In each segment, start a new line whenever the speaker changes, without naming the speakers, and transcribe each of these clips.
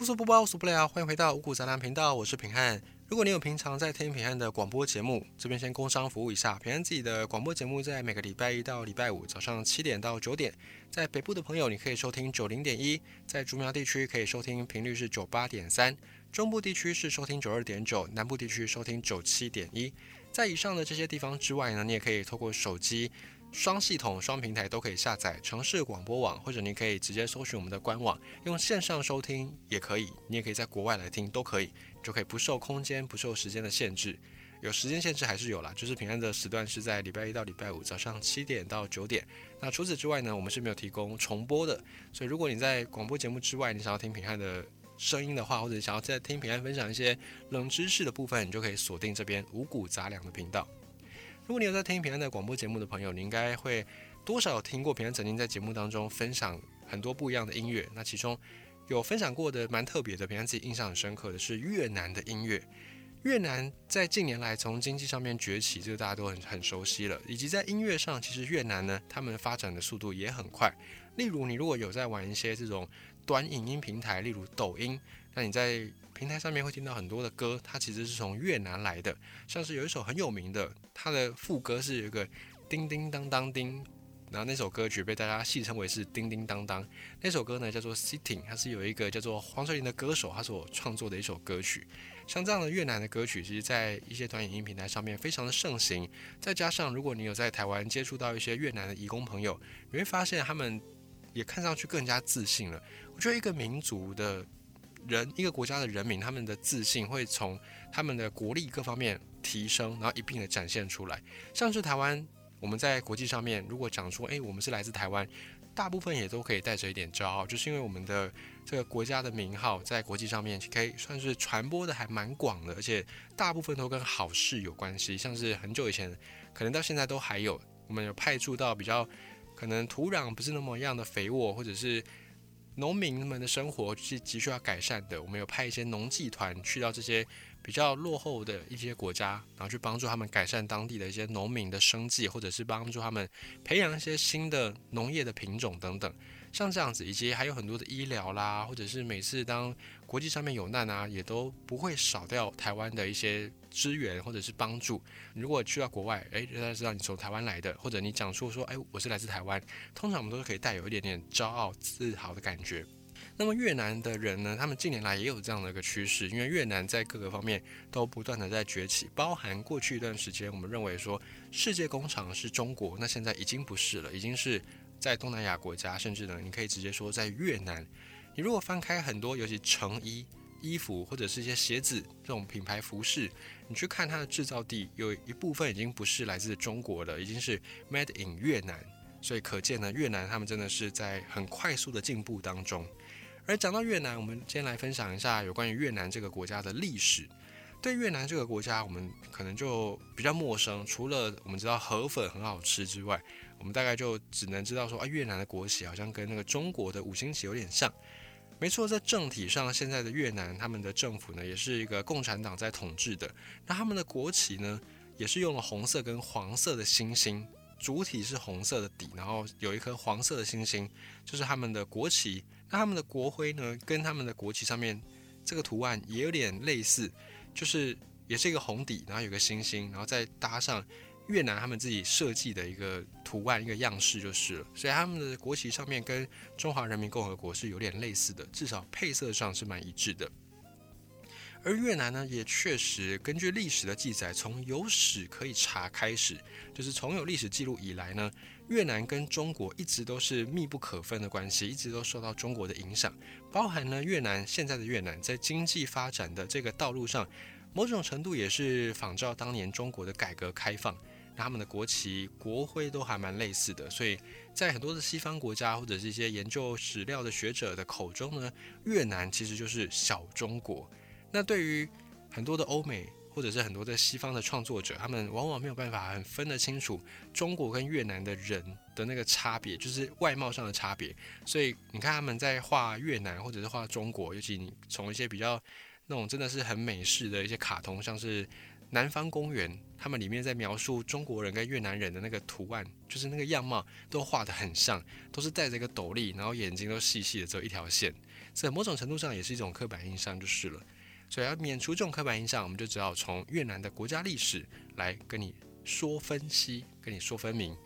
无所不包，无所不聊，欢迎回到五谷杂粮频道，我是平汉。如果你有平常在听平汉的广播节目，这边先工商服务一下，平汉自己的广播节目在每个礼拜一到礼拜五早上七点到九点，在北部的朋友你可以收听九零点一，在竹苗地区可以收听频率是九八点三，中部地区是收听九二点九，南部地区收听九七点一。在以上的这些地方之外呢，你也可以透过手机。双系统、双平台都可以下载城市广播网，或者你可以直接搜寻我们的官网，用线上收听也可以。你也可以在国外来听，都可以，就可以不受空间、不受时间的限制。有时间限制还是有啦，就是平安的时段是在礼拜一到礼拜五早上七点到九点。那除此之外呢，我们是没有提供重播的。所以如果你在广播节目之外，你想要听平安的声音的话，或者想要再听平安分享一些冷知识的部分，你就可以锁定这边五谷杂粮的频道。如果你有在听平安的广播节目的朋友，你应该会多少有听过平安曾经在节目当中分享很多不一样的音乐。那其中有分享过的蛮特别的，平安自己印象很深刻的是越南的音乐。越南在近年来从经济上面崛起，这个大家都很很熟悉了。以及在音乐上，其实越南呢，他们发展的速度也很快。例如，你如果有在玩一些这种短影音平台，例如抖音，那你在平台上面会听到很多的歌，它其实是从越南来的，像是有一首很有名的，它的副歌是有一个叮叮当当叮，然后那首歌曲被大家戏称为是叮叮当当。那首歌呢叫做 Sitting，它是有一个叫做黄翠玲的歌手他所创作的一首歌曲。像这样的越南的歌曲，其实在一些短影音平台上面非常的盛行。再加上如果你有在台湾接触到一些越南的移工朋友，你会发现他们也看上去更加自信了。我觉得一个民族的。人一个国家的人民，他们的自信会从他们的国力各方面提升，然后一并的展现出来。像是台湾，我们在国际上面如果讲说，诶，我们是来自台湾，大部分也都可以带着一点骄傲，就是因为我们的这个国家的名号在国际上面可以算是传播的还蛮广的，而且大部分都跟好事有关系。像是很久以前，可能到现在都还有，我们有派驻到比较可能土壤不是那么样的肥沃，或者是。农民们的生活是急需要改善的。我们有派一些农技团去到这些比较落后的一些国家，然后去帮助他们改善当地的一些农民的生计，或者是帮助他们培养一些新的农业的品种等等。像这样子，以及还有很多的医疗啦，或者是每次当国际上面有难啊，也都不会少掉台湾的一些支援或者是帮助。如果去到国外，诶，大家知道你从台湾来的，或者你讲述说，诶，我是来自台湾，通常我们都是可以带有一点点骄傲自豪的感觉。那么越南的人呢，他们近年来也有这样的一个趋势，因为越南在各个方面都不断的在崛起，包含过去一段时间，我们认为说世界工厂是中国，那现在已经不是了，已经是。在东南亚国家，甚至呢，你可以直接说在越南。你如果翻开很多，尤其成衣、衣服或者是一些鞋子这种品牌服饰，你去看它的制造地，有一部分已经不是来自中国了，已经是 made in 越南。所以可见呢，越南他们真的是在很快速的进步当中。而讲到越南，我们今天来分享一下有关于越南这个国家的历史。对越南这个国家，我们可能就比较陌生，除了我们知道河粉很好吃之外。我们大概就只能知道说啊，越南的国旗好像跟那个中国的五星旗有点像。没错，在政体上，现在的越南他们的政府呢，也是一个共产党在统治的。那他们的国旗呢，也是用了红色跟黄色的星星，主体是红色的底，然后有一颗黄色的星星，就是他们的国旗。那他们的国徽呢，跟他们的国旗上面这个图案也有点类似，就是也是一个红底，然后有个星星，然后再搭上。越南他们自己设计的一个图案、一个样式就是了，所以他们的国旗上面跟中华人民共和国是有点类似的，至少配色上是蛮一致的。而越南呢，也确实根据历史的记载，从有史可以查开始，就是从有历史记录以来呢，越南跟中国一直都是密不可分的关系，一直都受到中国的影响，包含呢越南现在的越南在经济发展的这个道路上，某种程度也是仿照当年中国的改革开放。他们的国旗、国徽都还蛮类似的，所以在很多的西方国家或者是一些研究史料的学者的口中呢，越南其实就是小中国。那对于很多的欧美或者是很多的西方的创作者，他们往往没有办法很分得清楚中国跟越南的人的那个差别，就是外貌上的差别。所以你看他们在画越南或者是画中国，尤其你从一些比较那种真的是很美式的一些卡通，像是。南方公园，他们里面在描述中国人跟越南人的那个图案，就是那个样貌都画得很像，都是戴着一个斗笠，然后眼睛都细细的，只有一条线。在某种程度上也是一种刻板印象就是了。所以要免除这种刻板印象，我们就只好从越南的国家历史来跟你说分析，跟你说分明。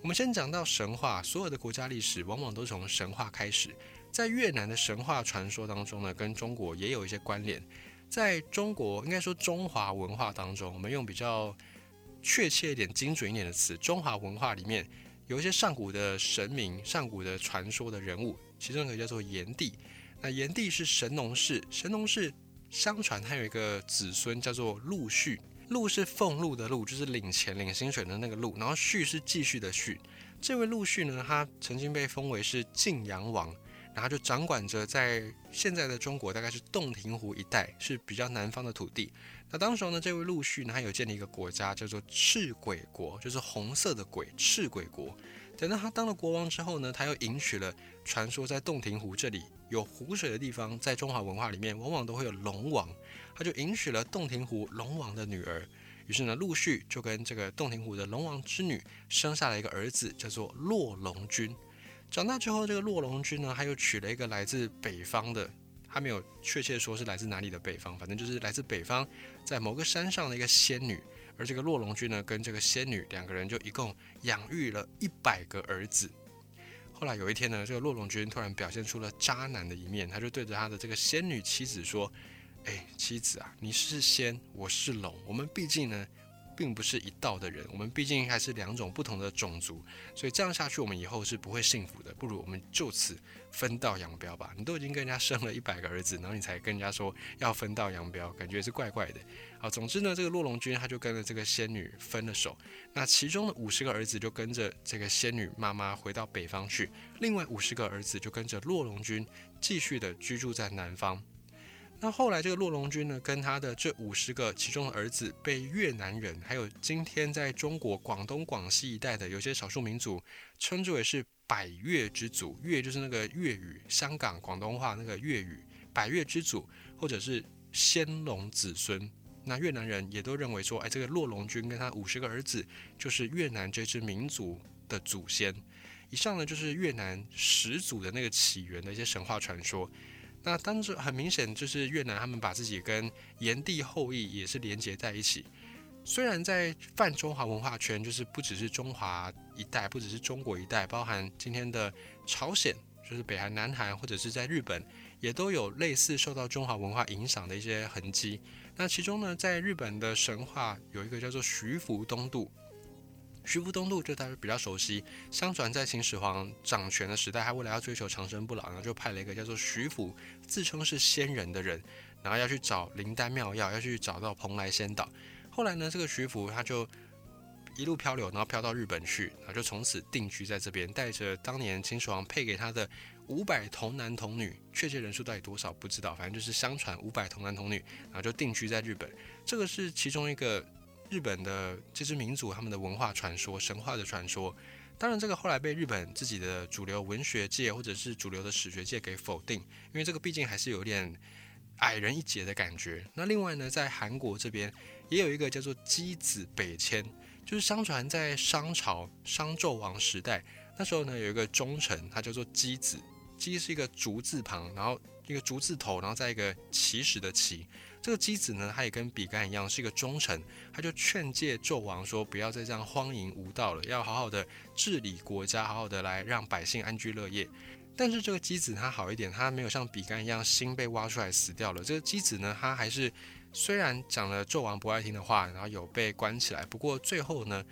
我们先讲到神话，所有的国家历史往往都从神话开始。在越南的神话传说当中呢，跟中国也有一些关联。在中国，应该说中华文化当中，我们用比较确切一点、精准一点的词，中华文化里面有一些上古的神明、上古的传说的人物，其中一个叫做炎帝。那炎帝是神农氏，神农氏相传他有一个子孙叫做陆续。陆是俸禄的禄，就是领钱、领薪水的那个禄。然后续是继续的续。这位陆续呢，他曾经被封为是晋阳王，然后就掌管着在现在的中国，大概是洞庭湖一带，是比较南方的土地。那当时候呢，这位陆续呢，他有建立一个国家，叫做赤鬼国，就是红色的鬼，赤鬼国。等到他当了国王之后呢，他又迎娶了传说在洞庭湖这里有湖水的地方，在中华文化里面往往都会有龙王。他就迎娶了洞庭湖龙王的女儿，于是呢，陆续就跟这个洞庭湖的龙王之女生下了一个儿子，叫做洛龙君。长大之后，这个洛龙君呢，他又娶了一个来自北方的，他没有确切说是来自哪里的北方，反正就是来自北方，在某个山上的一个仙女。而这个洛龙君呢，跟这个仙女两个人就一共养育了一百个儿子。后来有一天呢，这个洛龙君突然表现出了渣男的一面，他就对着他的这个仙女妻子说。哎，妻子啊，你是仙，我是龙，我们毕竟呢，并不是一道的人，我们毕竟还是两种不同的种族，所以这样下去，我们以后是不会幸福的。不如我们就此分道扬镳吧。你都已经跟人家生了一百个儿子，然后你才跟人家说要分道扬镳，感觉是怪怪的。好，总之呢，这个洛龙君他就跟着这个仙女分了手，那其中的五十个儿子就跟着这个仙女妈妈回到北方去，另外五十个儿子就跟着洛龙君继续的居住在南方。那后来，这个洛龙君呢，跟他的这五十个其中的儿子，被越南人，还有今天在中国广东、广西一带的有些少数民族，称之为是百越之祖。越就是那个粤语，香港广东话那个粤语，百越之祖，或者是先龙子孙。那越南人也都认为说，哎，这个洛龙君跟他五十个儿子，就是越南这支民族的祖先。以上呢，就是越南始祖的那个起源的一些神话传说。那当时很明显就是越南，他们把自己跟炎帝后裔也是连接在一起。虽然在泛中华文化圈，就是不只是中华一带，不只是中国一带，包含今天的朝鲜，就是北韩、南韩，或者是在日本，也都有类似受到中华文化影响的一些痕迹。那其中呢，在日本的神话有一个叫做徐福东渡。徐福东渡就大家比较熟悉。相传在秦始皇掌权的时代，他为了要追求长生不老，然后就派了一个叫做徐福，自称是仙人的人，然后要去找灵丹妙药，要去找到蓬莱仙岛。后来呢，这个徐福他就一路漂流，然后漂到日本去，然后就从此定居在这边，带着当年秦始皇配给他的五百童男童女，确切人数到底多少不知道，反正就是相传五百童男童女，然后就定居在日本。这个是其中一个。日本的这支民族，他们的文化传说、神话的传说，当然这个后来被日本自己的主流文学界或者是主流的史学界给否定，因为这个毕竟还是有点矮人一截的感觉。那另外呢，在韩国这边也有一个叫做箕子北迁，就是相传在商朝商纣王时代，那时候呢有一个忠臣，他叫做箕子，鸡是一个竹字旁，然后一个竹字头，然后再一个起始的起。这个箕子呢，他也跟比干一样是一个忠臣，他就劝诫纣王说，不要再这样荒淫无道了，要好好的治理国家，好好的来让百姓安居乐业。但是这个箕子他好一点，他没有像比干一样心被挖出来死掉了。这个箕子呢，他还是虽然讲了纣王不爱听的话，然后有被关起来，不过最后呢，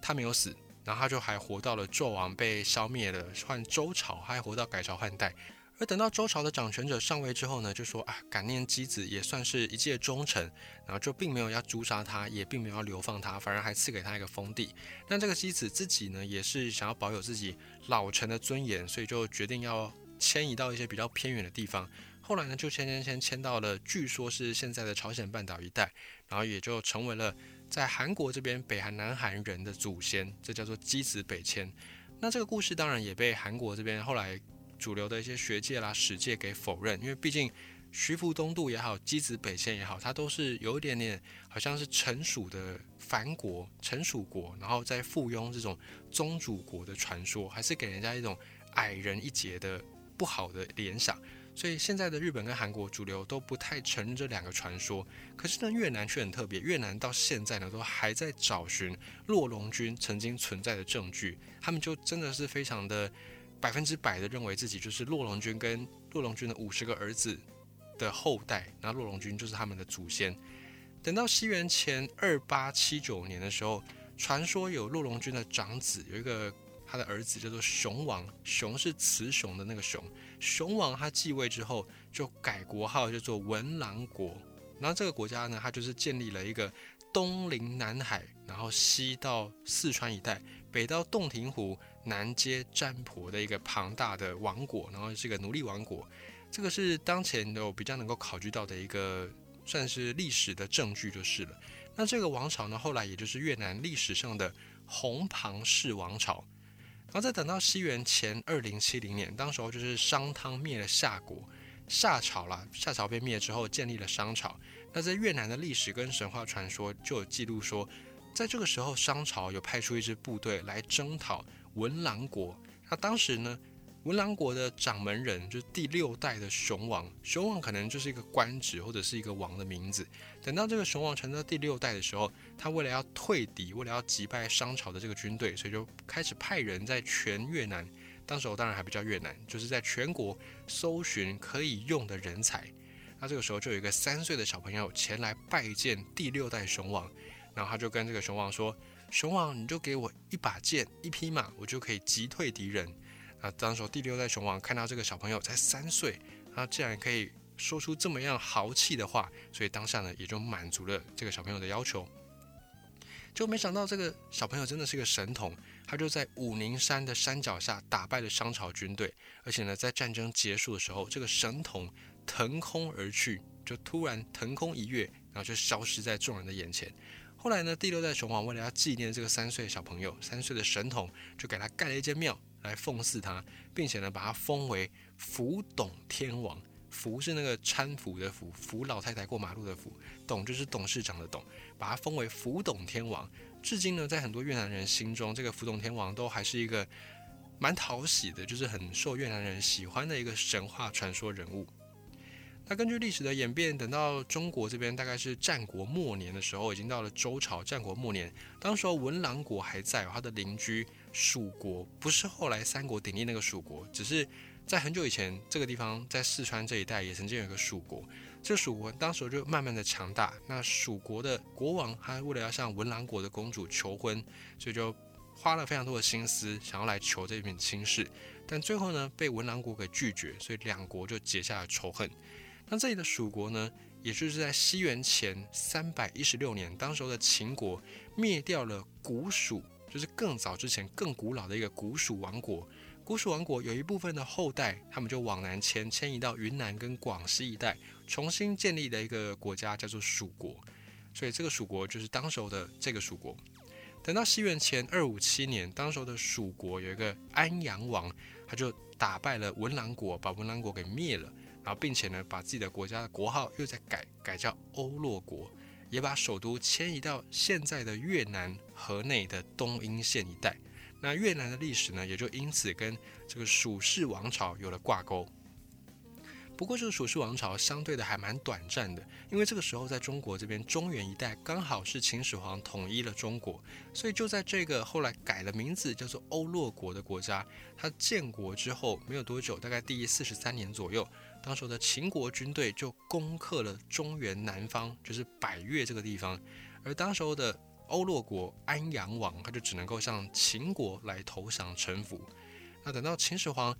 他没有死，然后他就还活到了纣王被消灭了，换周朝，他还活到改朝换代。而等到周朝的掌权者上位之后呢，就说啊，感念箕子也算是一介忠臣，然后就并没有要诛杀他，也并没有要流放他，反而还赐给他一个封地。但这个箕子自己呢，也是想要保有自己老臣的尊严，所以就决定要迁移到一些比较偏远的地方。后来呢，就迁迁迁迁到了，据说是现在的朝鲜半岛一带，然后也就成为了在韩国这边北韩南韩人的祖先，这叫做箕子北迁。那这个故事当然也被韩国这边后来。主流的一些学界啦、史界给否认，因为毕竟徐福东渡也好、箕子北迁也好，它都是有一点点好像是臣属的藩国、臣属国，然后再附庸这种宗主国的传说，还是给人家一种矮人一截的不好的联想。所以现在的日本跟韩国主流都不太承认这两个传说。可是呢，越南却很特别，越南到现在呢都还在找寻洛龙军曾经存在的证据。他们就真的是非常的百分之百的认为自己就是洛龙军跟洛龙军的五十个儿子的后代，那洛龙军就是他们的祖先。等到西元前二八七九年的时候，传说有洛龙军的长子有一个。他的儿子叫做熊王，熊是雌雄的那个熊。熊王他继位之后，就改国号叫做文郎国。然后这个国家呢，他就是建立了一个东临南海，然后西到四川一带，北到洞庭湖，南接占婆的一个庞大的王国，然后是个奴隶王国。这个是当前有比较能够考据到的一个算是历史的证据就是了。那这个王朝呢，后来也就是越南历史上的红庞氏王朝。然后再等到西元前二零七零年，当时候就是商汤灭了夏国，夏朝啦，夏朝被灭之后建立了商朝。那在越南的历史跟神话传说就有记录说，在这个时候商朝有派出一支部队来征讨文郎国。那当时呢？文郎国的掌门人就是第六代的熊王，熊王可能就是一个官职或者是一个王的名字。等到这个熊王成到第六代的时候，他为了要退敌，为了要击败商朝的这个军队，所以就开始派人在全越南，当时我当然还不叫越南，就是在全国搜寻可以用的人才。那这个时候就有一个三岁的小朋友前来拜见第六代熊王，然后他就跟这个熊王说：“熊王，你就给我一把剑、一匹马，我就可以击退敌人。”那当时第六代熊王看到这个小朋友才三岁，他竟然可以说出这么样豪气的话，所以当下呢也就满足了这个小朋友的要求。就没想到这个小朋友真的是个神童，他就在武宁山的山脚下打败了商朝军队，而且呢在战争结束的时候，这个神童腾空而去，就突然腾空一跃，然后就消失在众人的眼前。后来呢，第六代熊王为了要纪念这个三岁小朋友，三岁的神童，就给他盖了一间庙。来奉祀他，并且呢，把他封为福董天王。福是那个搀扶的福，扶老太太过马路的福。董就是董事长的董，把他封为福董天王。至今呢，在很多越南人心中，这个福董天王都还是一个蛮讨喜的，就是很受越南人喜欢的一个神话传说人物。那根据历史的演变，等到中国这边大概是战国末年的时候，已经到了周朝。战国末年，当时候文郎国还在，他的邻居蜀国不是后来三国鼎立那个蜀国，只是在很久以前，这个地方在四川这一带也曾经有一个蜀国。这蜀国当时就慢慢的强大。那蜀国的国王他为了要向文郎国的公主求婚，所以就花了非常多的心思，想要来求这片亲事。但最后呢，被文郎国给拒绝，所以两国就结下了仇恨。那这里的蜀国呢，也就是在西元前三百一十六年，当时候的秦国灭掉了古蜀，就是更早之前更古老的一个古蜀王国。古蜀王国有一部分的后代，他们就往南迁，迁移到云南跟广西一带，重新建立的一个国家叫做蜀国。所以这个蜀国就是当时候的这个蜀国。等到西元前二五七年，当时候的蜀国有一个安阳王，他就打败了文郎国，把文郎国给灭了。然后，并且呢，把自己的国家的国号又在改，改叫欧洛国，也把首都迁移到现在的越南河内的东阴县一带。那越南的历史呢，也就因此跟这个蜀氏王朝有了挂钩。不过，这个蜀氏王朝相对的还蛮短暂的，因为这个时候在中国这边中原一带刚好是秦始皇统一了中国，所以就在这个后来改了名字叫做欧洛国的国家，它建国之后没有多久，大概第四十三年左右，当时的秦国军队就攻克了中原南方，就是百越这个地方，而当时候的欧洛国安阳王他就只能够向秦国来投降臣服。那等到秦始皇。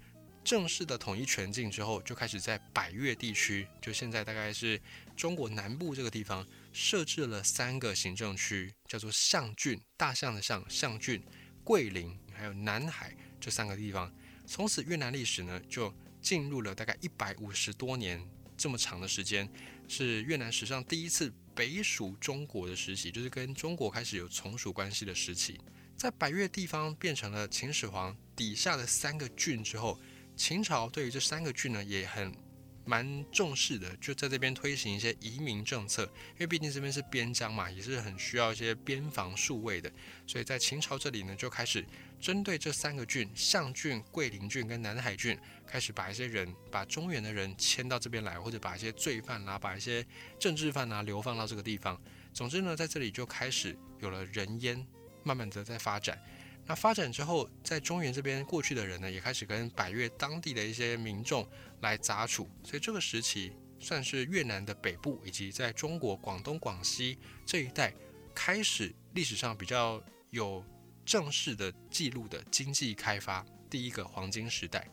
正式的统一全境之后，就开始在百越地区，就现在大概是中国南部这个地方，设置了三个行政区，叫做象郡，大象的象，象郡、桂林还有南海这三个地方。从此，越南历史呢就进入了大概一百五十多年这么长的时间，是越南史上第一次北属中国的时期，就是跟中国开始有从属关系的时期。在百越地方变成了秦始皇底下的三个郡之后。秦朝对于这三个郡呢，也很蛮重视的，就在这边推行一些移民政策，因为毕竟这边是边疆嘛，也是很需要一些边防戍卫的，所以在秦朝这里呢，就开始针对这三个郡——象郡、桂林郡跟南海郡，开始把一些人，把中原的人迁到这边来，或者把一些罪犯啦，把一些政治犯啊流放到这个地方。总之呢，在这里就开始有了人烟，慢慢的在发展。那发展之后，在中原这边过去的人呢，也开始跟百越当地的一些民众来杂处，所以这个时期算是越南的北部以及在中国广东、广西这一带开始历史上比较有正式的记录的经济开发第一个黄金时代。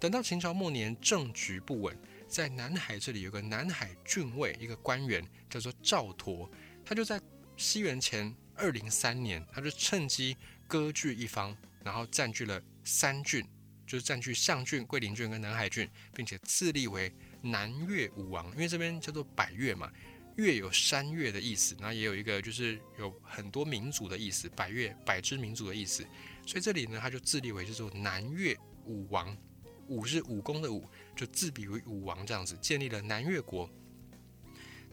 等到秦朝末年，政局不稳，在南海这里有个南海郡尉，一个官员叫做赵佗，他就在西元前二零三年，他就趁机。割据一方，然后占据了三郡，就是占据上郡、桂林郡跟南海郡，并且自立为南越武王。因为这边叫做百越嘛，越有山越的意思，然后也有一个就是有很多民族的意思，百越百之民族的意思。所以这里呢，他就自立为叫做南越武王，武是武功的武，就自比为武王这样子，建立了南越国。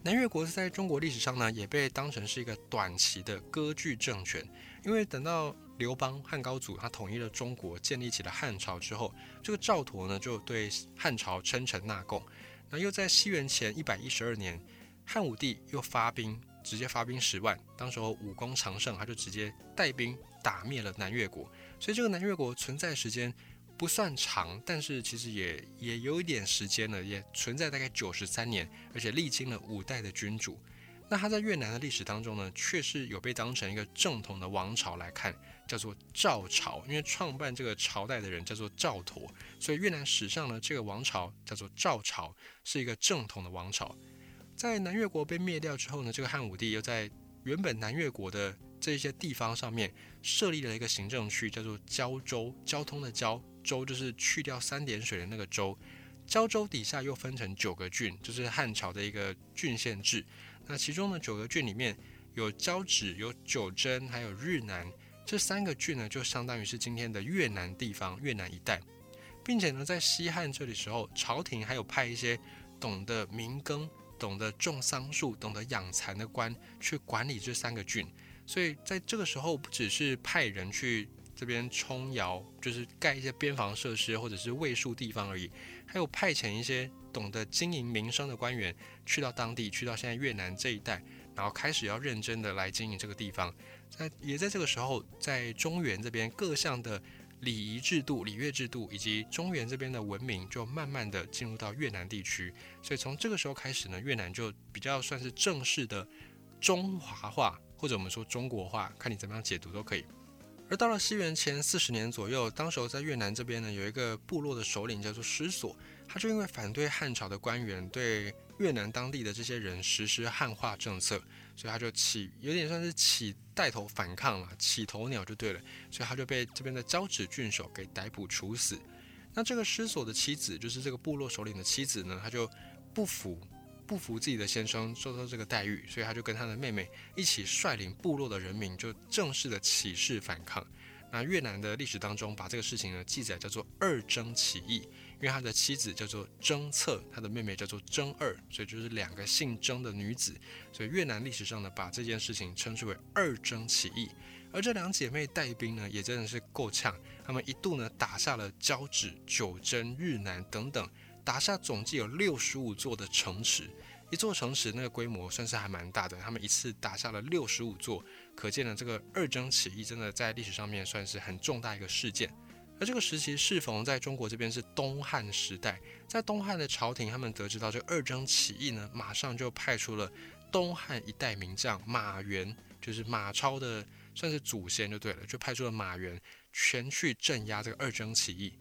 南越国在中国历史上呢，也被当成是一个短期的割据政权，因为等到刘邦汉高祖他统一了中国，建立起了汉朝之后，这个赵佗呢就对汉朝称臣纳贡。那又在西元前一百一十二年，汉武帝又发兵，直接发兵十万，当时候武功强盛，他就直接带兵打灭了南越国。所以这个南越国存在时间不算长，但是其实也也有一点时间了，也存在大概九十三年，而且历经了五代的君主。那他在越南的历史当中呢，却是有被当成一个正统的王朝来看。叫做赵朝，因为创办这个朝代的人叫做赵佗，所以越南史上呢，这个王朝叫做赵朝，是一个正统的王朝。在南越国被灭掉之后呢，这个汉武帝又在原本南越国的这些地方上面设立了一个行政区，叫做交州，交通的交，州就是去掉三点水的那个州。交州底下又分成九个郡，就是汉朝的一个郡县制。那其中呢，九个郡里面有交趾、有九真，还有日南。这三个郡呢，就相当于是今天的越南地方，越南一带，并且呢，在西汉这里时候，朝廷还有派一些懂得民耕、懂得种桑树、懂得养蚕的官去管理这三个郡。所以在这个时候，不只是派人去这边冲窑，就是盖一些边防设施或者是卫戍地方而已，还有派遣一些懂得经营民生的官员去到当地，去到现在越南这一带，然后开始要认真的来经营这个地方。在也在这个时候，在中原这边各项的礼仪制度、礼乐制度，以及中原这边的文明，就慢慢的进入到越南地区。所以从这个时候开始呢，越南就比较算是正式的中华化，或者我们说中国化，看你怎么样解读都可以。而到了西元前四十年左右，当时候在越南这边呢，有一个部落的首领叫做师所，他就因为反对汉朝的官员对越南当地的这些人实施汉化政策。所以他就起有点算是起带头反抗了，起头鸟就对了，所以他就被这边的交趾郡守给逮捕处死。那这个失所的妻子，就是这个部落首领的妻子呢，他就不服不服自己的先生受到这个待遇，所以他就跟他的妹妹一起率领部落的人民，就正式的起事反抗。那越南的历史当中，把这个事情呢记载叫做二征起义。因为他的妻子叫做征策，他的妹妹叫做征二，所以就是两个姓征的女子。所以越南历史上呢，把这件事情称之为二征起义。而这两姐妹带兵呢，也真的是够呛。她们一度呢，打下了交趾、九真、日南等等，打下总计有六十五座的城池。一座城池那个规模算是还蛮大的，他们一次打下了六十五座，可见呢，这个二征起义真的在历史上面算是很重大一个事件。而这个时期适逢在中国这边是东汉时代，在东汉的朝廷，他们得知到这个二征起义呢，马上就派出了东汉一代名将马援，就是马超的算是祖先就对了，就派出了马援全去镇压这个二征起义。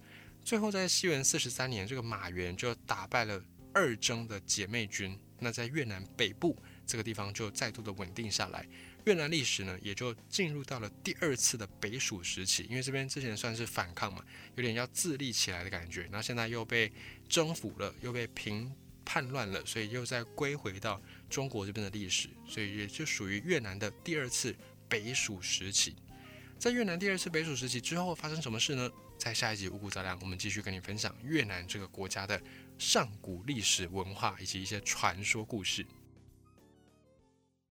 最后在西元四十三年，这个马援就打败了二征的姐妹军，那在越南北部这个地方就再度的稳定下来。越南历史呢，也就进入到了第二次的北蜀时期，因为这边之前算是反抗嘛，有点要自立起来的感觉，那现在又被征服了，又被平叛乱了，所以又再归回到中国这边的历史，所以也就属于越南的第二次北蜀时期。在越南第二次北蜀时期之后发生什么事呢？在下一集五谷杂粮，我们继续跟你分享越南这个国家的上古历史文化以及一些传说故事。